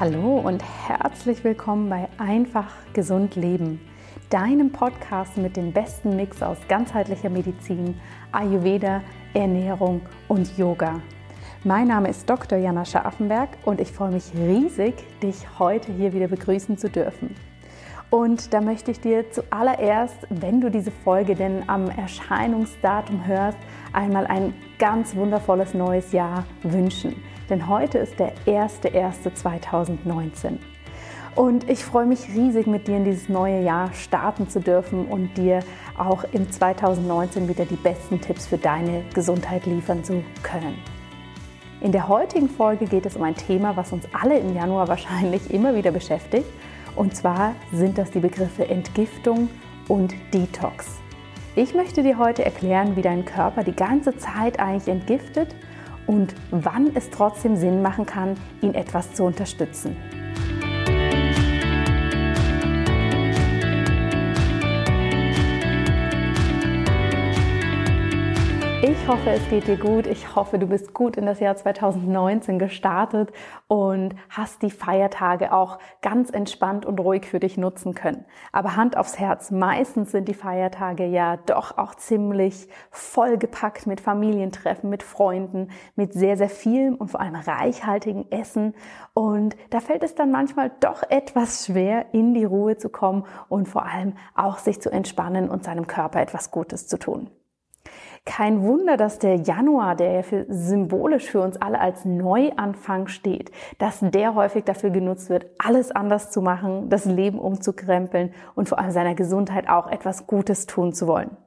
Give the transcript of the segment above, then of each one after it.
Hallo und herzlich willkommen bei Einfach Gesund Leben, deinem Podcast mit dem besten Mix aus ganzheitlicher Medizin, Ayurveda, Ernährung und Yoga. Mein Name ist Dr. Jana Scharfenberg und ich freue mich riesig, dich heute hier wieder begrüßen zu dürfen. Und da möchte ich dir zuallererst, wenn du diese Folge denn am Erscheinungsdatum hörst, einmal ein ganz wundervolles neues Jahr wünschen. Denn heute ist der 1.1.2019. Und ich freue mich riesig, mit dir in dieses neue Jahr starten zu dürfen und dir auch im 2019 wieder die besten Tipps für deine Gesundheit liefern zu können. In der heutigen Folge geht es um ein Thema, was uns alle im Januar wahrscheinlich immer wieder beschäftigt und zwar sind das die Begriffe Entgiftung und Detox. Ich möchte dir heute erklären, wie dein Körper die ganze Zeit eigentlich entgiftet und wann es trotzdem Sinn machen kann, ihn etwas zu unterstützen. Ich hoffe, es geht dir gut. Ich hoffe, du bist gut in das Jahr 2019 gestartet und hast die Feiertage auch ganz entspannt und ruhig für dich nutzen können. Aber Hand aufs Herz, meistens sind die Feiertage ja doch auch ziemlich vollgepackt mit Familientreffen, mit Freunden, mit sehr, sehr vielem und vor allem reichhaltigen Essen. Und da fällt es dann manchmal doch etwas schwer, in die Ruhe zu kommen und vor allem auch sich zu entspannen und seinem Körper etwas Gutes zu tun. Kein Wunder, dass der Januar, der für, symbolisch für uns alle als Neuanfang steht, dass der häufig dafür genutzt wird, alles anders zu machen, das Leben umzukrempeln und vor allem seiner Gesundheit auch etwas Gutes tun zu wollen.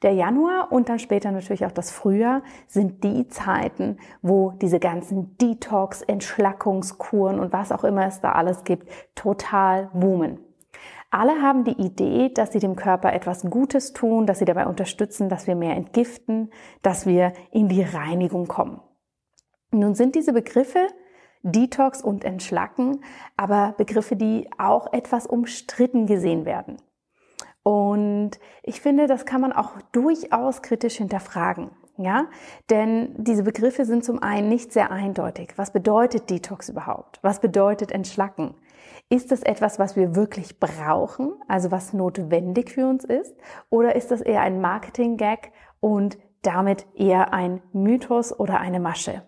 Der Januar und dann später natürlich auch das Frühjahr sind die Zeiten, wo diese ganzen Detox, Entschlackungskuren und was auch immer es da alles gibt, total boomen. Alle haben die Idee, dass sie dem Körper etwas Gutes tun, dass sie dabei unterstützen, dass wir mehr entgiften, dass wir in die Reinigung kommen. Nun sind diese Begriffe Detox und Entschlacken, aber Begriffe, die auch etwas umstritten gesehen werden. Und ich finde, das kann man auch durchaus kritisch hinterfragen. Ja, denn diese Begriffe sind zum einen nicht sehr eindeutig. Was bedeutet Detox überhaupt? Was bedeutet Entschlacken? Ist das etwas, was wir wirklich brauchen, also was notwendig für uns ist? Oder ist das eher ein Marketing-Gag und damit eher ein Mythos oder eine Masche?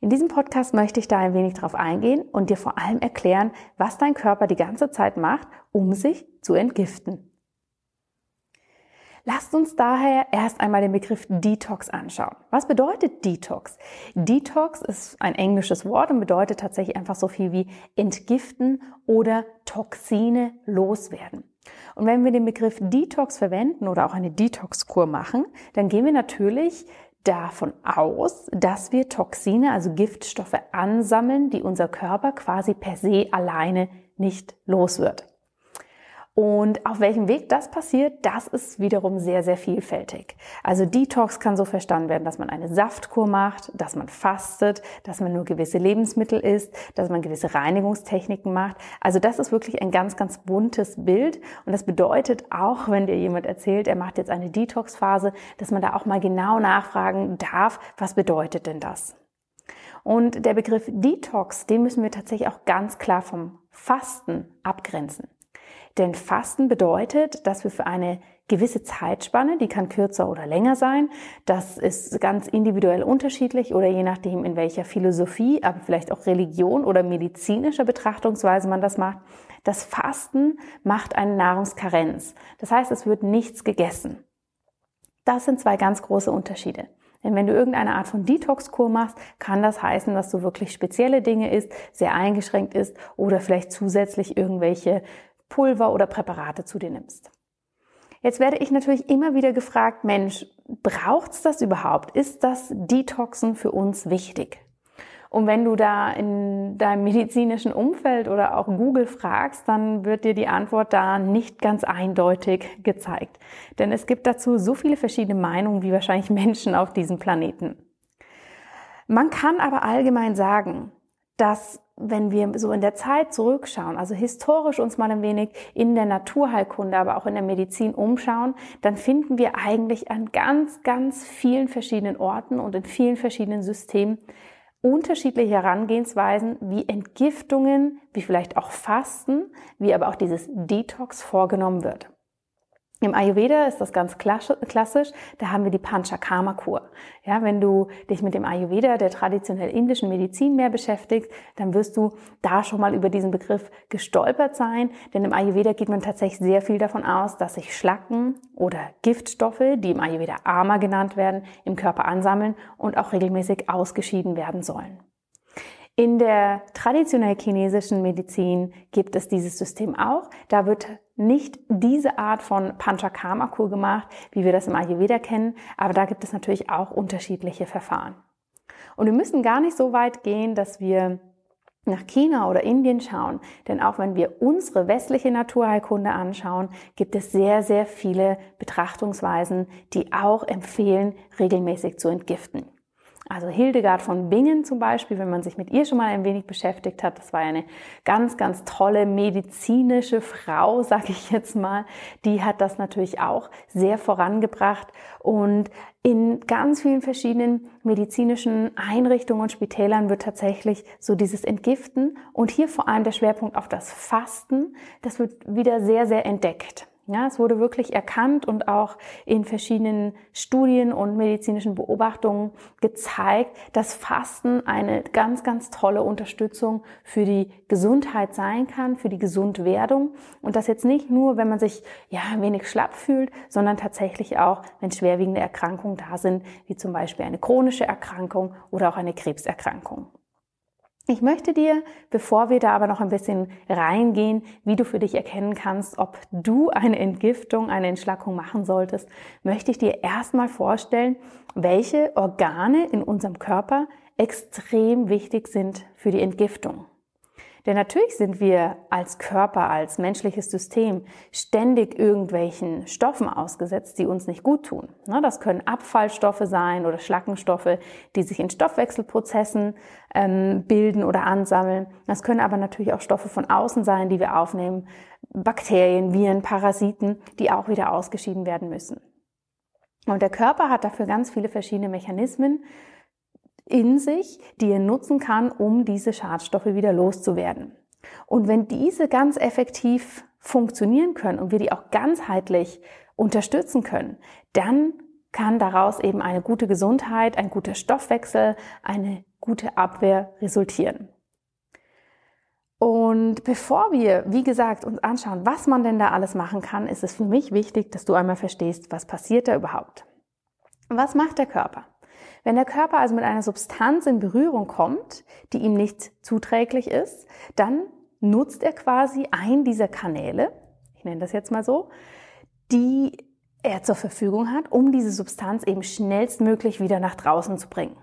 In diesem Podcast möchte ich da ein wenig drauf eingehen und dir vor allem erklären, was dein Körper die ganze Zeit macht, um sich zu entgiften. Lasst uns daher erst einmal den Begriff Detox anschauen. Was bedeutet Detox? Detox ist ein englisches Wort und bedeutet tatsächlich einfach so viel wie entgiften oder Toxine loswerden. Und wenn wir den Begriff Detox verwenden oder auch eine Detox-Kur machen, dann gehen wir natürlich davon aus, dass wir Toxine, also Giftstoffe ansammeln, die unser Körper quasi per se alleine nicht los wird. Und auf welchem Weg das passiert, das ist wiederum sehr, sehr vielfältig. Also Detox kann so verstanden werden, dass man eine Saftkur macht, dass man fastet, dass man nur gewisse Lebensmittel isst, dass man gewisse Reinigungstechniken macht. Also das ist wirklich ein ganz, ganz buntes Bild. Und das bedeutet auch, wenn dir jemand erzählt, er macht jetzt eine Detox-Phase, dass man da auch mal genau nachfragen darf, was bedeutet denn das? Und der Begriff Detox, den müssen wir tatsächlich auch ganz klar vom Fasten abgrenzen. Denn Fasten bedeutet, dass wir für eine gewisse Zeitspanne, die kann kürzer oder länger sein, das ist ganz individuell unterschiedlich oder je nachdem, in welcher Philosophie, aber vielleicht auch Religion oder medizinischer Betrachtungsweise man das macht, das Fasten macht eine Nahrungskarenz. Das heißt, es wird nichts gegessen. Das sind zwei ganz große Unterschiede. Denn wenn du irgendeine Art von Detox-Kur machst, kann das heißen, dass du wirklich spezielle Dinge isst, sehr eingeschränkt isst oder vielleicht zusätzlich irgendwelche Pulver oder Präparate zu dir nimmst. Jetzt werde ich natürlich immer wieder gefragt, Mensch, braucht's das überhaupt? Ist das Detoxen für uns wichtig? Und wenn du da in deinem medizinischen Umfeld oder auch Google fragst, dann wird dir die Antwort da nicht ganz eindeutig gezeigt. Denn es gibt dazu so viele verschiedene Meinungen wie wahrscheinlich Menschen auf diesem Planeten. Man kann aber allgemein sagen, dass wenn wir so in der Zeit zurückschauen, also historisch uns mal ein wenig in der Naturheilkunde, aber auch in der Medizin umschauen, dann finden wir eigentlich an ganz, ganz vielen verschiedenen Orten und in vielen verschiedenen Systemen unterschiedliche Herangehensweisen, wie Entgiftungen, wie vielleicht auch Fasten, wie aber auch dieses Detox vorgenommen wird. Im Ayurveda ist das ganz klassisch. Da haben wir die Panchakarma-Kur. Ja, wenn du dich mit dem Ayurveda, der traditionell indischen Medizin mehr beschäftigst, dann wirst du da schon mal über diesen Begriff gestolpert sein. Denn im Ayurveda geht man tatsächlich sehr viel davon aus, dass sich Schlacken oder Giftstoffe, die im Ayurveda Ama genannt werden, im Körper ansammeln und auch regelmäßig ausgeschieden werden sollen. In der traditionell chinesischen Medizin gibt es dieses System auch. Da wird nicht diese Art von Panchakarma-Kur gemacht, wie wir das im Ayurveda kennen, aber da gibt es natürlich auch unterschiedliche Verfahren. Und wir müssen gar nicht so weit gehen, dass wir nach China oder Indien schauen, denn auch wenn wir unsere westliche Naturheilkunde anschauen, gibt es sehr, sehr viele Betrachtungsweisen, die auch empfehlen, regelmäßig zu entgiften. Also Hildegard von Bingen zum Beispiel, wenn man sich mit ihr schon mal ein wenig beschäftigt hat, das war eine ganz, ganz tolle medizinische Frau, sage ich jetzt mal. Die hat das natürlich auch sehr vorangebracht und in ganz vielen verschiedenen medizinischen Einrichtungen und Spitälern wird tatsächlich so dieses Entgiften und hier vor allem der Schwerpunkt auf das Fasten, das wird wieder sehr, sehr entdeckt. Ja, es wurde wirklich erkannt und auch in verschiedenen Studien und medizinischen Beobachtungen gezeigt, dass Fasten eine ganz, ganz tolle Unterstützung für die Gesundheit sein kann, für die Gesundwerdung. Und das jetzt nicht nur, wenn man sich ja ein wenig schlapp fühlt, sondern tatsächlich auch, wenn schwerwiegende Erkrankungen da sind, wie zum Beispiel eine chronische Erkrankung oder auch eine Krebserkrankung. Ich möchte dir, bevor wir da aber noch ein bisschen reingehen, wie du für dich erkennen kannst, ob du eine Entgiftung, eine Entschlackung machen solltest, möchte ich dir erstmal vorstellen, welche Organe in unserem Körper extrem wichtig sind für die Entgiftung. Denn natürlich sind wir als Körper, als menschliches System ständig irgendwelchen Stoffen ausgesetzt, die uns nicht gut tun. Ne, das können Abfallstoffe sein oder Schlackenstoffe, die sich in Stoffwechselprozessen ähm, bilden oder ansammeln. Das können aber natürlich auch Stoffe von außen sein, die wir aufnehmen. Bakterien, Viren, Parasiten, die auch wieder ausgeschieden werden müssen. Und der Körper hat dafür ganz viele verschiedene Mechanismen, in sich, die er nutzen kann, um diese Schadstoffe wieder loszuwerden. Und wenn diese ganz effektiv funktionieren können und wir die auch ganzheitlich unterstützen können, dann kann daraus eben eine gute Gesundheit, ein guter Stoffwechsel, eine gute Abwehr resultieren. Und bevor wir, wie gesagt, uns anschauen, was man denn da alles machen kann, ist es für mich wichtig, dass du einmal verstehst, was passiert da überhaupt. Was macht der Körper? Wenn der Körper also mit einer Substanz in Berührung kommt, die ihm nicht zuträglich ist, dann nutzt er quasi einen dieser Kanäle, ich nenne das jetzt mal so, die er zur Verfügung hat, um diese Substanz eben schnellstmöglich wieder nach draußen zu bringen.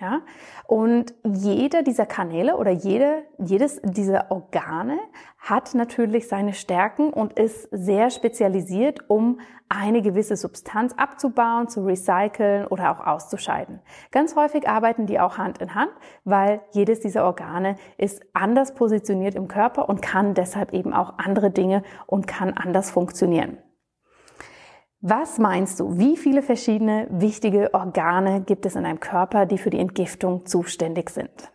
Ja? Und jeder dieser Kanäle oder jede, jedes dieser Organe hat natürlich seine Stärken und ist sehr spezialisiert, um eine gewisse Substanz abzubauen, zu recyceln oder auch auszuscheiden. Ganz häufig arbeiten die auch Hand in Hand, weil jedes dieser Organe ist anders positioniert im Körper und kann deshalb eben auch andere Dinge und kann anders funktionieren. Was meinst du, wie viele verschiedene wichtige Organe gibt es in einem Körper, die für die Entgiftung zuständig sind?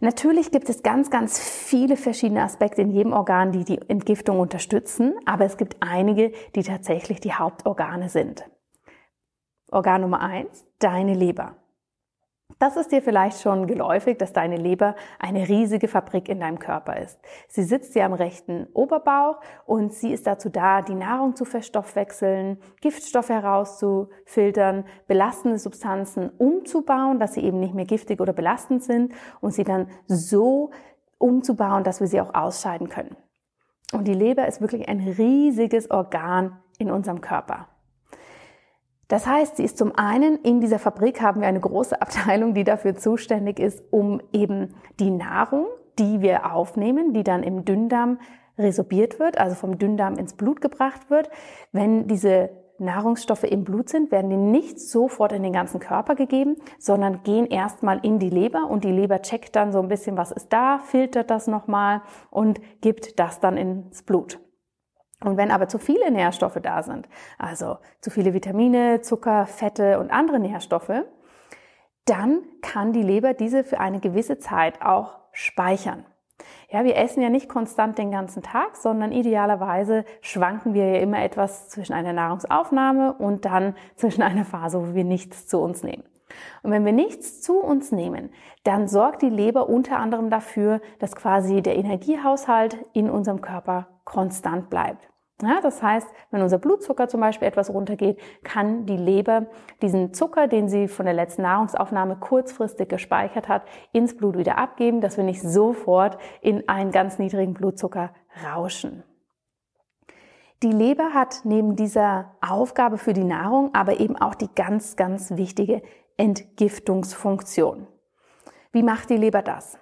Natürlich gibt es ganz, ganz viele verschiedene Aspekte in jedem Organ, die die Entgiftung unterstützen, aber es gibt einige, die tatsächlich die Hauptorgane sind. Organ Nummer eins: deine Leber. Das ist dir vielleicht schon geläufig, dass deine Leber eine riesige Fabrik in deinem Körper ist. Sie sitzt dir am rechten Oberbauch und sie ist dazu da, die Nahrung zu verstoffwechseln, Giftstoffe herauszufiltern, belastende Substanzen umzubauen, dass sie eben nicht mehr giftig oder belastend sind und sie dann so umzubauen, dass wir sie auch ausscheiden können. Und die Leber ist wirklich ein riesiges Organ in unserem Körper. Das heißt, sie ist zum einen, in dieser Fabrik haben wir eine große Abteilung, die dafür zuständig ist, um eben die Nahrung, die wir aufnehmen, die dann im Dünndarm resorbiert wird, also vom Dünndarm ins Blut gebracht wird. Wenn diese Nahrungsstoffe im Blut sind, werden die nicht sofort in den ganzen Körper gegeben, sondern gehen erstmal in die Leber und die Leber checkt dann so ein bisschen, was ist da, filtert das nochmal und gibt das dann ins Blut. Und wenn aber zu viele Nährstoffe da sind, also zu viele Vitamine, Zucker, Fette und andere Nährstoffe, dann kann die Leber diese für eine gewisse Zeit auch speichern. Ja, wir essen ja nicht konstant den ganzen Tag, sondern idealerweise schwanken wir ja immer etwas zwischen einer Nahrungsaufnahme und dann zwischen einer Phase, wo wir nichts zu uns nehmen. Und wenn wir nichts zu uns nehmen, dann sorgt die Leber unter anderem dafür, dass quasi der Energiehaushalt in unserem Körper konstant bleibt. Ja, das heißt, wenn unser Blutzucker zum Beispiel etwas runtergeht, kann die Leber diesen Zucker, den sie von der letzten Nahrungsaufnahme kurzfristig gespeichert hat, ins Blut wieder abgeben, dass wir nicht sofort in einen ganz niedrigen Blutzucker rauschen. Die Leber hat neben dieser Aufgabe für die Nahrung aber eben auch die ganz, ganz wichtige Entgiftungsfunktion. Wie macht die Leber das?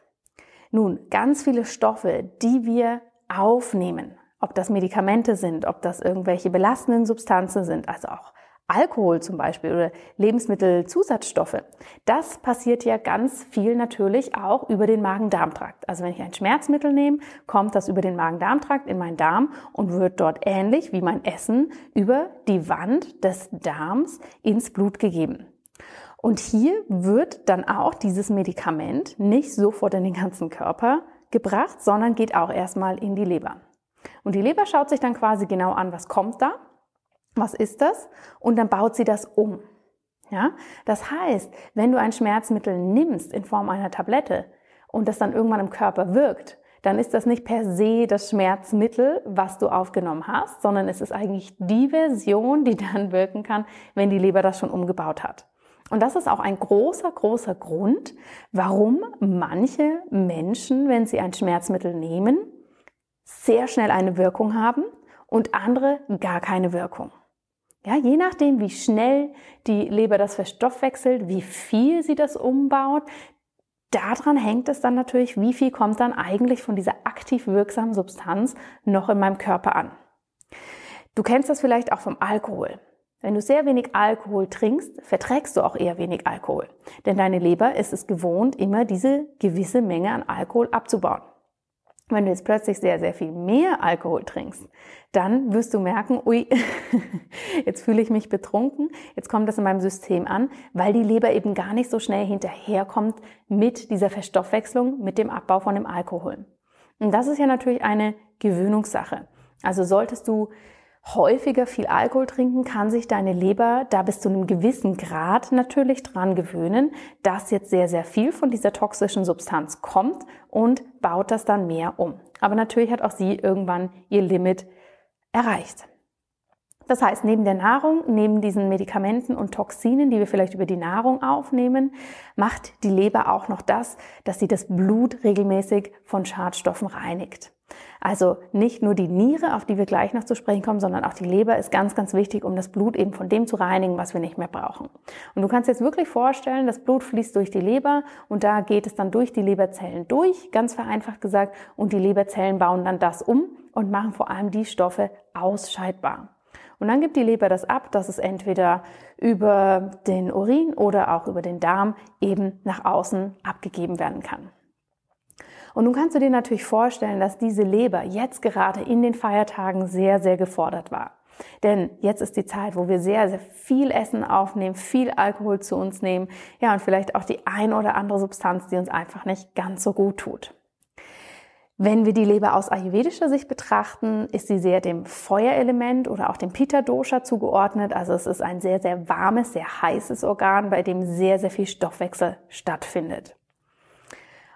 Nun, ganz viele Stoffe, die wir aufnehmen, ob das Medikamente sind, ob das irgendwelche belastenden Substanzen sind, also auch Alkohol zum Beispiel oder Lebensmittelzusatzstoffe. Das passiert ja ganz viel natürlich auch über den Magen-Darm-Trakt. Also wenn ich ein Schmerzmittel nehme, kommt das über den Magen-Darm-Trakt in meinen Darm und wird dort ähnlich wie mein Essen über die Wand des Darms ins Blut gegeben. Und hier wird dann auch dieses Medikament nicht sofort in den ganzen Körper gebracht, sondern geht auch erstmal in die Leber. Und die Leber schaut sich dann quasi genau an, was kommt da, was ist das, und dann baut sie das um. Ja? Das heißt, wenn du ein Schmerzmittel nimmst in Form einer Tablette und das dann irgendwann im Körper wirkt, dann ist das nicht per se das Schmerzmittel, was du aufgenommen hast, sondern es ist eigentlich die Version, die dann wirken kann, wenn die Leber das schon umgebaut hat. Und das ist auch ein großer, großer Grund, warum manche Menschen, wenn sie ein Schmerzmittel nehmen, sehr schnell eine Wirkung haben und andere gar keine Wirkung. Ja, je nachdem, wie schnell die Leber das verstoffwechselt, wie viel sie das umbaut, daran hängt es dann natürlich, wie viel kommt dann eigentlich von dieser aktiv wirksamen Substanz noch in meinem Körper an. Du kennst das vielleicht auch vom Alkohol. Wenn du sehr wenig Alkohol trinkst, verträgst du auch eher wenig Alkohol. Denn deine Leber ist es gewohnt, immer diese gewisse Menge an Alkohol abzubauen. Wenn du jetzt plötzlich sehr, sehr viel mehr Alkohol trinkst, dann wirst du merken, ui, jetzt fühle ich mich betrunken, jetzt kommt das in meinem System an, weil die Leber eben gar nicht so schnell hinterherkommt mit dieser Verstoffwechslung, mit dem Abbau von dem Alkohol. Und das ist ja natürlich eine Gewöhnungssache. Also solltest du häufiger viel Alkohol trinken, kann sich deine Leber da bis zu einem gewissen Grad natürlich dran gewöhnen, dass jetzt sehr, sehr viel von dieser toxischen Substanz kommt und baut das dann mehr um. Aber natürlich hat auch sie irgendwann ihr Limit erreicht. Das heißt, neben der Nahrung, neben diesen Medikamenten und Toxinen, die wir vielleicht über die Nahrung aufnehmen, macht die Leber auch noch das, dass sie das Blut regelmäßig von Schadstoffen reinigt. Also nicht nur die Niere, auf die wir gleich noch zu sprechen kommen, sondern auch die Leber ist ganz, ganz wichtig, um das Blut eben von dem zu reinigen, was wir nicht mehr brauchen. Und du kannst jetzt wirklich vorstellen, das Blut fließt durch die Leber und da geht es dann durch die Leberzellen durch, ganz vereinfacht gesagt, und die Leberzellen bauen dann das um und machen vor allem die Stoffe ausscheidbar. Und dann gibt die Leber das ab, dass es entweder über den Urin oder auch über den Darm eben nach außen abgegeben werden kann. Und nun kannst du dir natürlich vorstellen, dass diese Leber jetzt gerade in den Feiertagen sehr, sehr gefordert war. Denn jetzt ist die Zeit, wo wir sehr, sehr viel Essen aufnehmen, viel Alkohol zu uns nehmen, ja, und vielleicht auch die ein oder andere Substanz, die uns einfach nicht ganz so gut tut. Wenn wir die Leber aus ayurvedischer Sicht betrachten, ist sie sehr dem Feuerelement oder auch dem Pitta-Dosha zugeordnet. Also es ist ein sehr, sehr warmes, sehr heißes Organ, bei dem sehr, sehr viel Stoffwechsel stattfindet.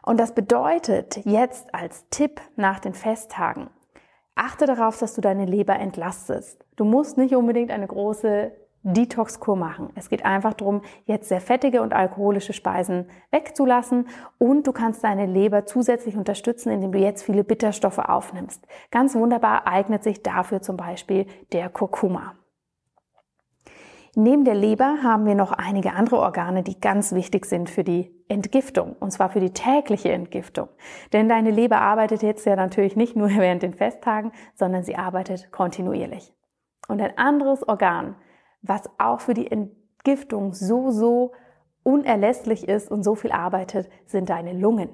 Und das bedeutet jetzt als Tipp nach den Festtagen, achte darauf, dass du deine Leber entlastest. Du musst nicht unbedingt eine große Detox-Kur machen. Es geht einfach darum, jetzt sehr fettige und alkoholische Speisen wegzulassen und du kannst deine Leber zusätzlich unterstützen, indem du jetzt viele Bitterstoffe aufnimmst. Ganz wunderbar eignet sich dafür zum Beispiel der Kurkuma. Neben der Leber haben wir noch einige andere Organe, die ganz wichtig sind für die Entgiftung, und zwar für die tägliche Entgiftung. Denn deine Leber arbeitet jetzt ja natürlich nicht nur während den Festtagen, sondern sie arbeitet kontinuierlich. Und ein anderes Organ, was auch für die Entgiftung so, so unerlässlich ist und so viel arbeitet, sind deine Lungen.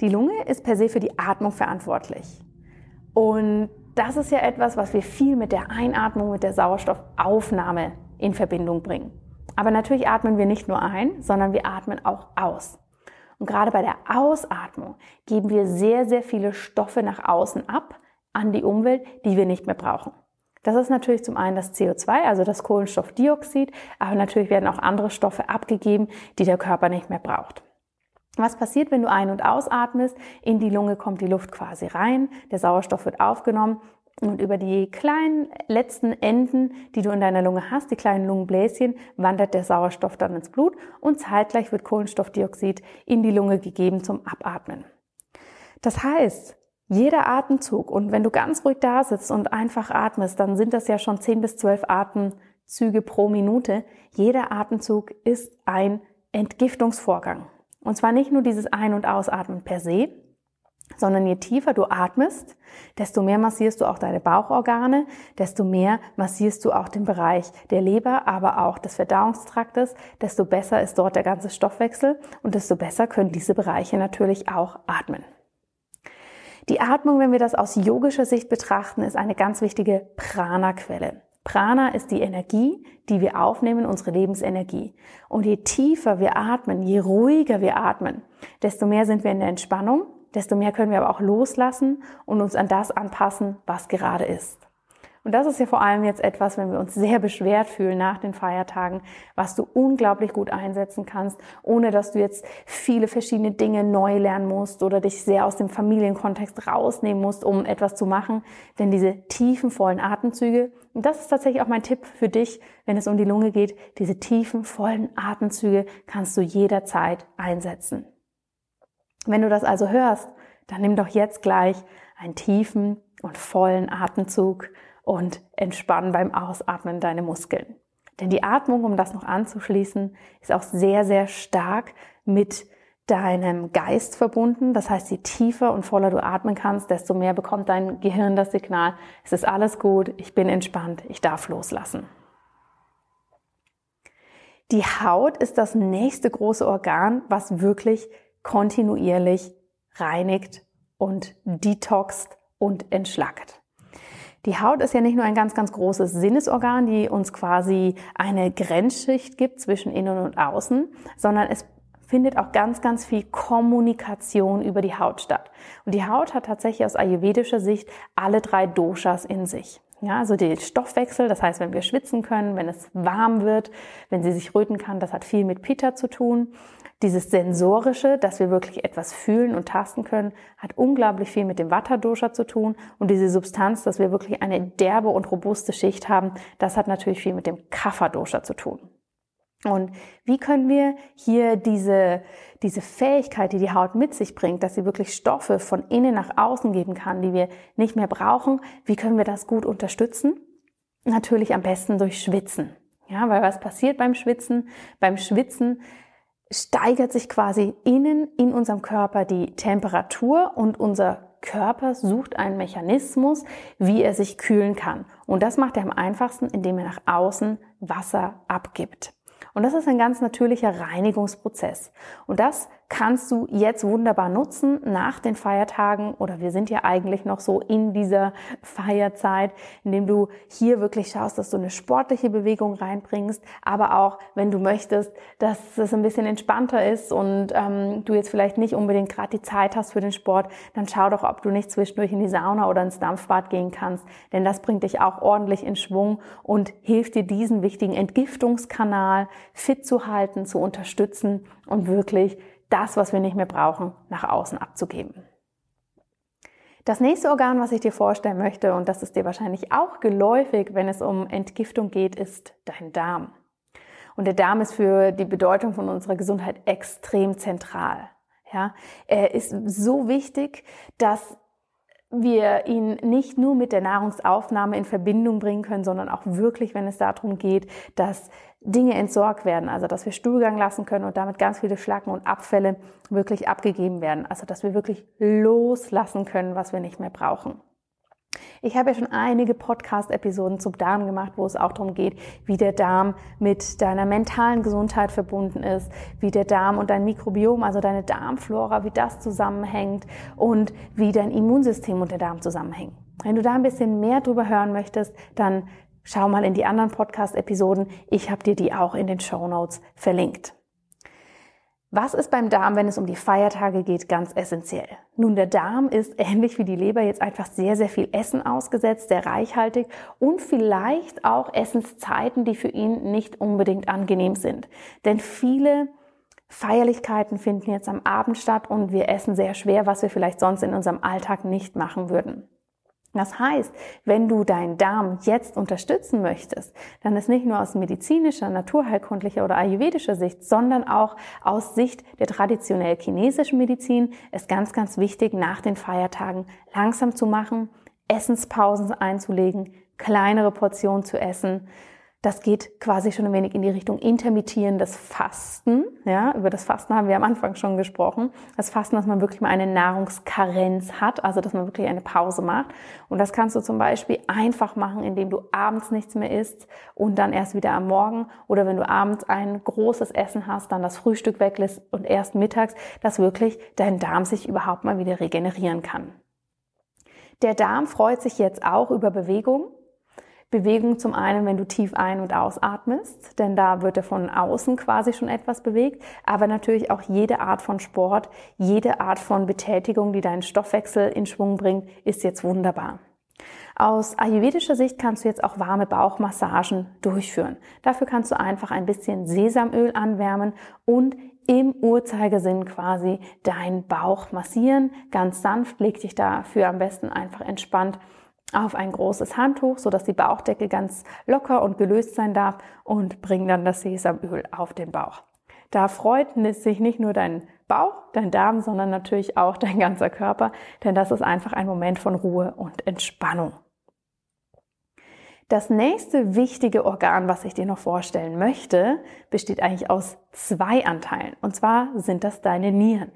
Die Lunge ist per se für die Atmung verantwortlich. Und das ist ja etwas, was wir viel mit der Einatmung, mit der Sauerstoffaufnahme in Verbindung bringen. Aber natürlich atmen wir nicht nur ein, sondern wir atmen auch aus. Und gerade bei der Ausatmung geben wir sehr, sehr viele Stoffe nach außen ab an die Umwelt, die wir nicht mehr brauchen. Das ist natürlich zum einen das CO2, also das Kohlenstoffdioxid, aber natürlich werden auch andere Stoffe abgegeben, die der Körper nicht mehr braucht. Was passiert, wenn du ein- und ausatmest? In die Lunge kommt die Luft quasi rein, der Sauerstoff wird aufgenommen und über die kleinen letzten Enden, die du in deiner Lunge hast, die kleinen Lungenbläschen, wandert der Sauerstoff dann ins Blut und zeitgleich wird Kohlenstoffdioxid in die Lunge gegeben zum Abatmen. Das heißt, jeder Atemzug und wenn du ganz ruhig da sitzt und einfach atmest, dann sind das ja schon 10 bis 12 Atemzüge pro Minute. Jeder Atemzug ist ein Entgiftungsvorgang. Und zwar nicht nur dieses Ein- und Ausatmen per se, sondern je tiefer du atmest, desto mehr massierst du auch deine Bauchorgane, desto mehr massierst du auch den Bereich der Leber, aber auch des Verdauungstraktes, desto besser ist dort der ganze Stoffwechsel und desto besser können diese Bereiche natürlich auch atmen. Die Atmung, wenn wir das aus yogischer Sicht betrachten, ist eine ganz wichtige Prana-Quelle. Prana ist die Energie, die wir aufnehmen, unsere Lebensenergie. Und je tiefer wir atmen, je ruhiger wir atmen, desto mehr sind wir in der Entspannung, desto mehr können wir aber auch loslassen und uns an das anpassen, was gerade ist. Und das ist ja vor allem jetzt etwas, wenn wir uns sehr beschwert fühlen nach den Feiertagen, was du unglaublich gut einsetzen kannst, ohne dass du jetzt viele verschiedene Dinge neu lernen musst oder dich sehr aus dem Familienkontext rausnehmen musst, um etwas zu machen. Denn diese tiefen, vollen Atemzüge, und das ist tatsächlich auch mein Tipp für dich, wenn es um die Lunge geht, diese tiefen, vollen Atemzüge kannst du jederzeit einsetzen. Wenn du das also hörst, dann nimm doch jetzt gleich einen tiefen und vollen Atemzug und entspann beim Ausatmen deine Muskeln. Denn die Atmung, um das noch anzuschließen, ist auch sehr, sehr stark mit deinem Geist verbunden. Das heißt, je tiefer und voller du atmen kannst, desto mehr bekommt dein Gehirn das Signal, es ist alles gut, ich bin entspannt, ich darf loslassen. Die Haut ist das nächste große Organ, was wirklich kontinuierlich reinigt und detoxt und entschlackt. Die Haut ist ja nicht nur ein ganz, ganz großes Sinnesorgan, die uns quasi eine Grenzschicht gibt zwischen innen und außen, sondern es findet auch ganz, ganz viel Kommunikation über die Haut statt. Und die Haut hat tatsächlich aus ayurvedischer Sicht alle drei Doshas in sich. Ja, also der Stoffwechsel, das heißt, wenn wir schwitzen können, wenn es warm wird, wenn sie sich röten kann, das hat viel mit Pitta zu tun. Dieses Sensorische, dass wir wirklich etwas fühlen und tasten können, hat unglaublich viel mit dem Vata-Dosha zu tun. Und diese Substanz, dass wir wirklich eine derbe und robuste Schicht haben, das hat natürlich viel mit dem Kapha-Dosha zu tun. Und wie können wir hier diese, diese Fähigkeit, die die Haut mit sich bringt, dass sie wirklich Stoffe von innen nach außen geben kann, die wir nicht mehr brauchen, wie können wir das gut unterstützen? Natürlich am besten durch Schwitzen. Ja, weil was passiert beim Schwitzen? Beim Schwitzen steigert sich quasi innen in unserem Körper die Temperatur und unser Körper sucht einen Mechanismus, wie er sich kühlen kann. Und das macht er am einfachsten, indem er nach außen Wasser abgibt. Und das ist ein ganz natürlicher Reinigungsprozess. Und das kannst du jetzt wunderbar nutzen nach den Feiertagen oder wir sind ja eigentlich noch so in dieser Feierzeit, indem du hier wirklich schaust, dass du eine sportliche Bewegung reinbringst, aber auch, wenn du möchtest, dass es ein bisschen entspannter ist und ähm, du jetzt vielleicht nicht unbedingt gerade die Zeit hast für den Sport, dann schau doch, ob du nicht zwischendurch in die Sauna oder ins Dampfbad gehen kannst, denn das bringt dich auch ordentlich in Schwung und hilft dir diesen wichtigen Entgiftungskanal fit zu halten, zu unterstützen und wirklich das, was wir nicht mehr brauchen, nach außen abzugeben. Das nächste Organ, was ich dir vorstellen möchte, und das ist dir wahrscheinlich auch geläufig, wenn es um Entgiftung geht, ist dein Darm. Und der Darm ist für die Bedeutung von unserer Gesundheit extrem zentral. Ja, er ist so wichtig, dass wir ihn nicht nur mit der Nahrungsaufnahme in Verbindung bringen können, sondern auch wirklich, wenn es darum geht, dass Dinge entsorgt werden, also dass wir Stuhlgang lassen können und damit ganz viele Schlacken und Abfälle wirklich abgegeben werden, also dass wir wirklich loslassen können, was wir nicht mehr brauchen. Ich habe ja schon einige Podcast-Episoden zum Darm gemacht, wo es auch darum geht, wie der Darm mit deiner mentalen Gesundheit verbunden ist, wie der Darm und dein Mikrobiom, also deine Darmflora, wie das zusammenhängt und wie dein Immunsystem und der Darm zusammenhängen. Wenn du da ein bisschen mehr drüber hören möchtest, dann schau mal in die anderen Podcast-Episoden. Ich habe dir die auch in den Show Notes verlinkt. Was ist beim Darm, wenn es um die Feiertage geht, ganz essentiell? Nun, der Darm ist ähnlich wie die Leber jetzt einfach sehr, sehr viel Essen ausgesetzt, sehr reichhaltig und vielleicht auch Essenszeiten, die für ihn nicht unbedingt angenehm sind. Denn viele Feierlichkeiten finden jetzt am Abend statt und wir essen sehr schwer, was wir vielleicht sonst in unserem Alltag nicht machen würden. Das heißt, wenn du deinen Darm jetzt unterstützen möchtest, dann ist nicht nur aus medizinischer, naturheilkundlicher oder ayurvedischer Sicht, sondern auch aus Sicht der traditionell chinesischen Medizin ist ganz, ganz wichtig, nach den Feiertagen langsam zu machen, Essenspausen einzulegen, kleinere Portionen zu essen, das geht quasi schon ein wenig in die Richtung intermittierendes Fasten. Ja, über das Fasten haben wir am Anfang schon gesprochen. Das Fasten, dass man wirklich mal eine Nahrungskarenz hat, also dass man wirklich eine Pause macht. Und das kannst du zum Beispiel einfach machen, indem du abends nichts mehr isst und dann erst wieder am Morgen. Oder wenn du abends ein großes Essen hast, dann das Frühstück weglässt und erst mittags, dass wirklich dein Darm sich überhaupt mal wieder regenerieren kann. Der Darm freut sich jetzt auch über Bewegung. Bewegung zum einen, wenn du tief ein- und ausatmest, denn da wird er von außen quasi schon etwas bewegt, aber natürlich auch jede Art von Sport, jede Art von Betätigung, die deinen Stoffwechsel in Schwung bringt, ist jetzt wunderbar. Aus ayurvedischer Sicht kannst du jetzt auch warme Bauchmassagen durchführen. Dafür kannst du einfach ein bisschen Sesamöl anwärmen und im Uhrzeigersinn quasi deinen Bauch massieren. Ganz sanft, leg dich dafür am besten einfach entspannt auf ein großes Handtuch, so dass die Bauchdecke ganz locker und gelöst sein darf und bring dann das Sesamöl auf den Bauch. Da freut sich nicht nur dein Bauch, dein Darm, sondern natürlich auch dein ganzer Körper, denn das ist einfach ein Moment von Ruhe und Entspannung. Das nächste wichtige Organ, was ich dir noch vorstellen möchte, besteht eigentlich aus zwei Anteilen. Und zwar sind das deine Nieren.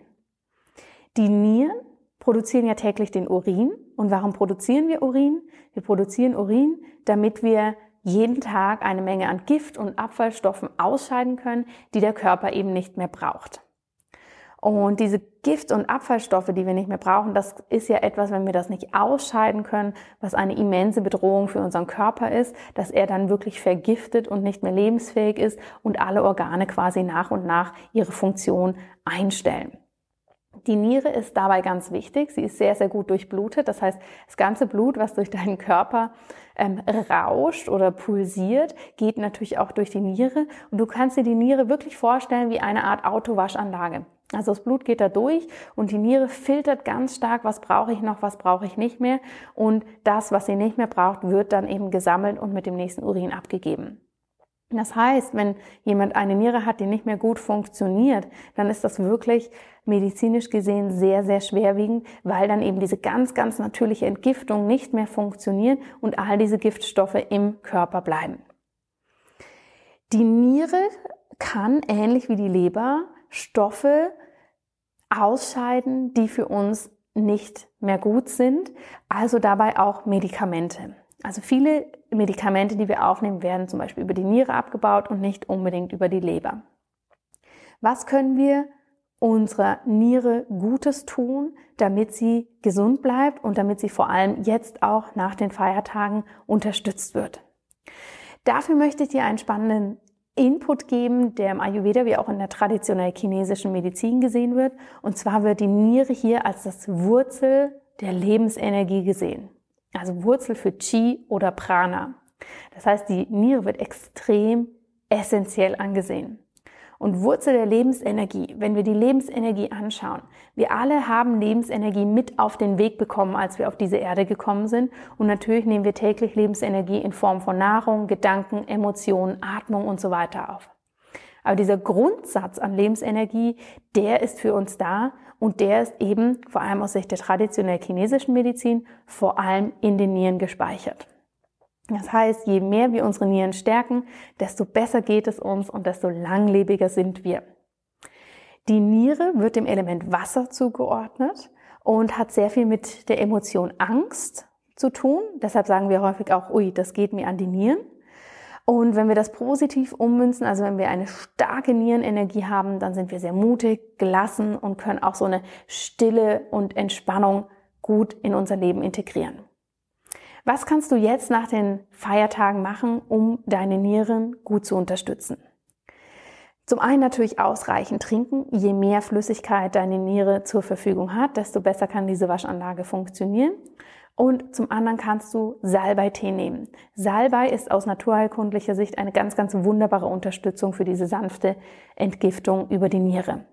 Die Nieren produzieren ja täglich den Urin. Und warum produzieren wir Urin? Wir produzieren Urin, damit wir jeden Tag eine Menge an Gift und Abfallstoffen ausscheiden können, die der Körper eben nicht mehr braucht. Und diese Gift- und Abfallstoffe, die wir nicht mehr brauchen, das ist ja etwas, wenn wir das nicht ausscheiden können, was eine immense Bedrohung für unseren Körper ist, dass er dann wirklich vergiftet und nicht mehr lebensfähig ist und alle Organe quasi nach und nach ihre Funktion einstellen. Die Niere ist dabei ganz wichtig. Sie ist sehr, sehr gut durchblutet. Das heißt, das ganze Blut, was durch deinen Körper ähm, rauscht oder pulsiert, geht natürlich auch durch die Niere. Und du kannst dir die Niere wirklich vorstellen wie eine Art Autowaschanlage. Also das Blut geht da durch und die Niere filtert ganz stark, was brauche ich noch, was brauche ich nicht mehr. Und das, was sie nicht mehr braucht, wird dann eben gesammelt und mit dem nächsten Urin abgegeben. Das heißt, wenn jemand eine Niere hat, die nicht mehr gut funktioniert, dann ist das wirklich medizinisch gesehen sehr, sehr schwerwiegend, weil dann eben diese ganz, ganz natürliche Entgiftung nicht mehr funktioniert und all diese Giftstoffe im Körper bleiben. Die Niere kann, ähnlich wie die Leber, Stoffe ausscheiden, die für uns nicht mehr gut sind, also dabei auch Medikamente. Also viele Medikamente, die wir aufnehmen, werden zum Beispiel über die Niere abgebaut und nicht unbedingt über die Leber. Was können wir unserer Niere Gutes tun, damit sie gesund bleibt und damit sie vor allem jetzt auch nach den Feiertagen unterstützt wird? Dafür möchte ich dir einen spannenden Input geben, der im Ayurveda wie auch in der traditionell chinesischen Medizin gesehen wird. Und zwar wird die Niere hier als das Wurzel der Lebensenergie gesehen also Wurzel für Qi oder Prana. Das heißt, die Niere wird extrem essentiell angesehen. Und Wurzel der Lebensenergie, wenn wir die Lebensenergie anschauen, wir alle haben Lebensenergie mit auf den Weg bekommen, als wir auf diese Erde gekommen sind. Und natürlich nehmen wir täglich Lebensenergie in Form von Nahrung, Gedanken, Emotionen, Atmung und so weiter auf. Aber dieser Grundsatz an Lebensenergie, der ist für uns da und der ist eben vor allem aus Sicht der traditionell chinesischen Medizin vor allem in den Nieren gespeichert. Das heißt, je mehr wir unsere Nieren stärken, desto besser geht es uns und desto langlebiger sind wir. Die Niere wird dem Element Wasser zugeordnet und hat sehr viel mit der Emotion Angst zu tun. Deshalb sagen wir häufig auch, ui, das geht mir an die Nieren. Und wenn wir das positiv ummünzen, also wenn wir eine starke Nierenenergie haben, dann sind wir sehr mutig, gelassen und können auch so eine Stille und Entspannung gut in unser Leben integrieren. Was kannst du jetzt nach den Feiertagen machen, um deine Nieren gut zu unterstützen? Zum einen natürlich ausreichend trinken. Je mehr Flüssigkeit deine Niere zur Verfügung hat, desto besser kann diese Waschanlage funktionieren. Und zum anderen kannst du Salbeitee nehmen. Salbei ist aus naturheilkundlicher Sicht eine ganz, ganz wunderbare Unterstützung für diese sanfte Entgiftung über die Niere.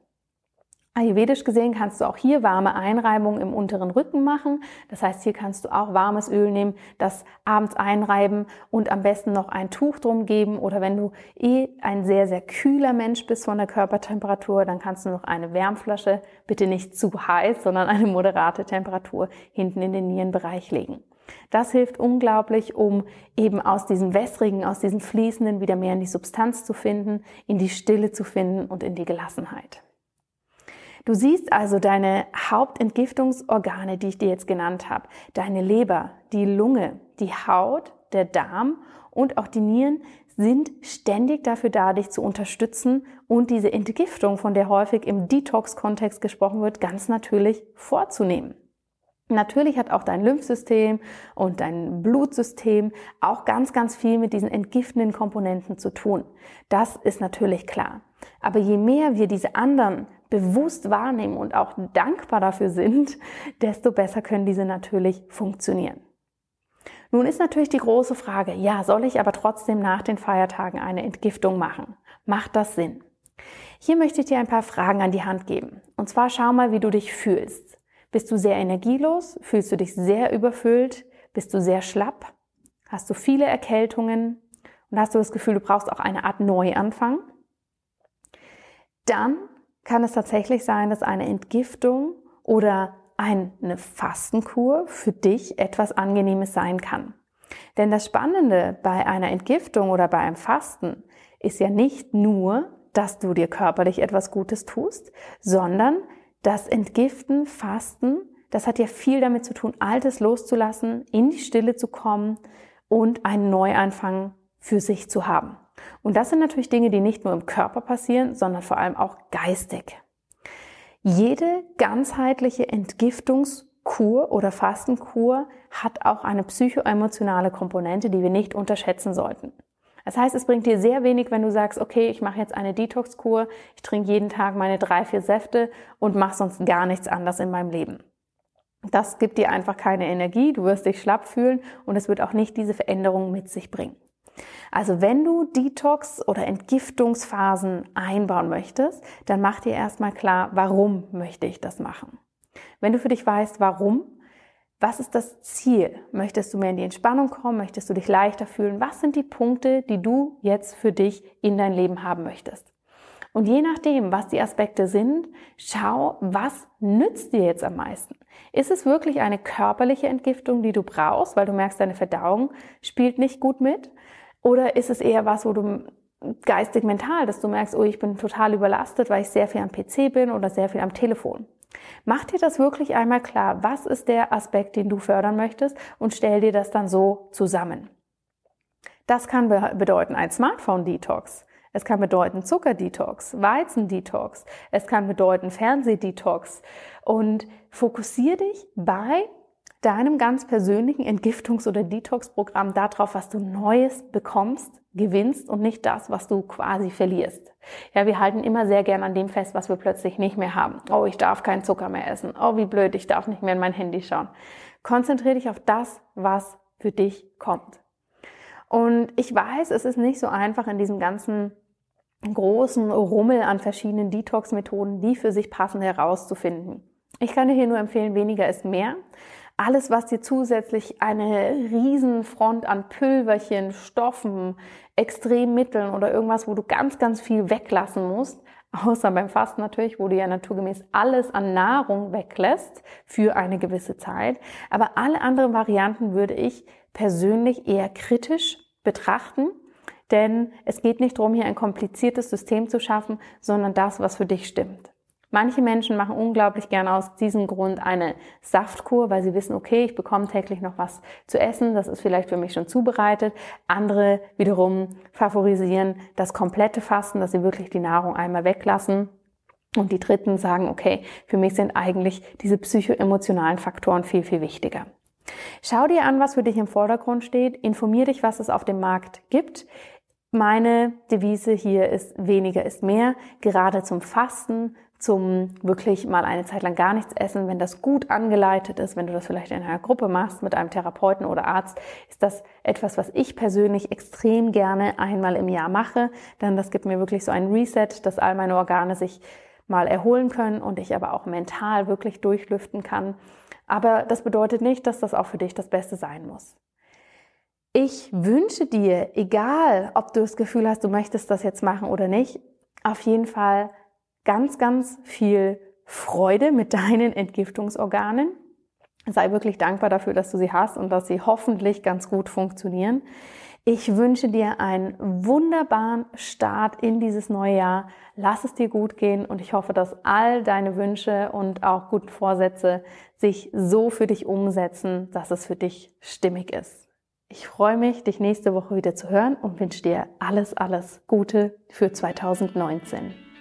Ayurvedisch gesehen kannst du auch hier warme Einreibungen im unteren Rücken machen. Das heißt, hier kannst du auch warmes Öl nehmen, das abends einreiben und am besten noch ein Tuch drum geben. Oder wenn du eh ein sehr, sehr kühler Mensch bist von der Körpertemperatur, dann kannst du noch eine Wärmflasche, bitte nicht zu heiß, sondern eine moderate Temperatur hinten in den Nierenbereich legen. Das hilft unglaublich, um eben aus diesem wässrigen, aus diesem fließenden wieder mehr in die Substanz zu finden, in die Stille zu finden und in die Gelassenheit. Du siehst also deine Hauptentgiftungsorgane, die ich dir jetzt genannt habe, deine Leber, die Lunge, die Haut, der Darm und auch die Nieren sind ständig dafür da, dich zu unterstützen und diese Entgiftung, von der häufig im Detox-Kontext gesprochen wird, ganz natürlich vorzunehmen. Natürlich hat auch dein Lymphsystem und dein Blutsystem auch ganz, ganz viel mit diesen entgiftenden Komponenten zu tun. Das ist natürlich klar. Aber je mehr wir diese anderen bewusst wahrnehmen und auch dankbar dafür sind, desto besser können diese natürlich funktionieren. Nun ist natürlich die große Frage, ja, soll ich aber trotzdem nach den Feiertagen eine Entgiftung machen? Macht das Sinn? Hier möchte ich dir ein paar Fragen an die Hand geben. Und zwar schau mal, wie du dich fühlst. Bist du sehr energielos? Fühlst du dich sehr überfüllt? Bist du sehr schlapp? Hast du viele Erkältungen? Und hast du das Gefühl, du brauchst auch eine Art Neuanfang? Dann kann es tatsächlich sein, dass eine Entgiftung oder eine Fastenkur für dich etwas Angenehmes sein kann. Denn das Spannende bei einer Entgiftung oder bei einem Fasten ist ja nicht nur, dass du dir körperlich etwas Gutes tust, sondern das Entgiften, Fasten, das hat ja viel damit zu tun, Altes loszulassen, in die Stille zu kommen und einen Neuanfang für sich zu haben. Und das sind natürlich Dinge, die nicht nur im Körper passieren, sondern vor allem auch geistig. Jede ganzheitliche Entgiftungskur oder Fastenkur hat auch eine psychoemotionale Komponente, die wir nicht unterschätzen sollten. Das heißt, es bringt dir sehr wenig, wenn du sagst, okay, ich mache jetzt eine Detox-Kur, ich trinke jeden Tag meine drei, vier Säfte und mache sonst gar nichts anders in meinem Leben. Das gibt dir einfach keine Energie, du wirst dich schlapp fühlen und es wird auch nicht diese Veränderung mit sich bringen. Also wenn du Detox oder Entgiftungsphasen einbauen möchtest, dann mach dir erstmal klar, warum möchte ich das machen. Wenn du für dich weißt, warum, was ist das Ziel? Möchtest du mehr in die Entspannung kommen? Möchtest du dich leichter fühlen? Was sind die Punkte, die du jetzt für dich in dein Leben haben möchtest? Und je nachdem, was die Aspekte sind, schau, was nützt dir jetzt am meisten? Ist es wirklich eine körperliche Entgiftung, die du brauchst, weil du merkst, deine Verdauung spielt nicht gut mit? Oder ist es eher was, wo du geistig mental, dass du merkst, oh, ich bin total überlastet, weil ich sehr viel am PC bin oder sehr viel am Telefon. Mach dir das wirklich einmal klar. Was ist der Aspekt, den du fördern möchtest und stell dir das dann so zusammen. Das kann bedeuten ein Smartphone-Detox. Es kann bedeuten Zucker-Detox, Weizen-Detox. Es kann bedeuten Fernseh-Detox. Und fokussier dich bei deinem ganz persönlichen Entgiftungs- oder Detox-Programm darauf, was du Neues bekommst, gewinnst und nicht das, was du quasi verlierst. Ja, wir halten immer sehr gern an dem fest, was wir plötzlich nicht mehr haben. Oh, ich darf keinen Zucker mehr essen. Oh, wie blöd, ich darf nicht mehr in mein Handy schauen. Konzentriere dich auf das, was für dich kommt. Und ich weiß, es ist nicht so einfach in diesem ganzen großen Rummel an verschiedenen Detox-Methoden, die für sich passen, herauszufinden. Ich kann dir hier nur empfehlen, weniger ist mehr. Alles, was dir zusätzlich eine Riesenfront an Pülverchen, Stoffen, Extremmitteln oder irgendwas, wo du ganz, ganz viel weglassen musst, außer beim Fasten natürlich, wo du ja naturgemäß alles an Nahrung weglässt für eine gewisse Zeit. Aber alle anderen Varianten würde ich persönlich eher kritisch betrachten, denn es geht nicht darum, hier ein kompliziertes System zu schaffen, sondern das, was für dich stimmt. Manche Menschen machen unglaublich gerne aus diesem Grund eine Saftkur, weil sie wissen, okay, ich bekomme täglich noch was zu essen, das ist vielleicht für mich schon zubereitet. Andere wiederum favorisieren das komplette Fasten, dass sie wirklich die Nahrung einmal weglassen. Und die Dritten sagen, okay, für mich sind eigentlich diese psychoemotionalen Faktoren viel, viel wichtiger. Schau dir an, was für dich im Vordergrund steht. Informier dich, was es auf dem Markt gibt. Meine Devise hier ist weniger ist mehr, gerade zum Fasten, zum wirklich mal eine Zeit lang gar nichts essen. Wenn das gut angeleitet ist, wenn du das vielleicht in einer Gruppe machst mit einem Therapeuten oder Arzt, ist das etwas, was ich persönlich extrem gerne einmal im Jahr mache, denn das gibt mir wirklich so ein Reset, dass all meine Organe sich mal erholen können und ich aber auch mental wirklich durchlüften kann. Aber das bedeutet nicht, dass das auch für dich das Beste sein muss. Ich wünsche dir, egal ob du das Gefühl hast, du möchtest das jetzt machen oder nicht, auf jeden Fall ganz, ganz viel Freude mit deinen Entgiftungsorganen. Sei wirklich dankbar dafür, dass du sie hast und dass sie hoffentlich ganz gut funktionieren. Ich wünsche dir einen wunderbaren Start in dieses neue Jahr. Lass es dir gut gehen und ich hoffe, dass all deine Wünsche und auch guten Vorsätze sich so für dich umsetzen, dass es für dich stimmig ist. Ich freue mich, dich nächste Woche wieder zu hören und wünsche dir alles, alles Gute für 2019.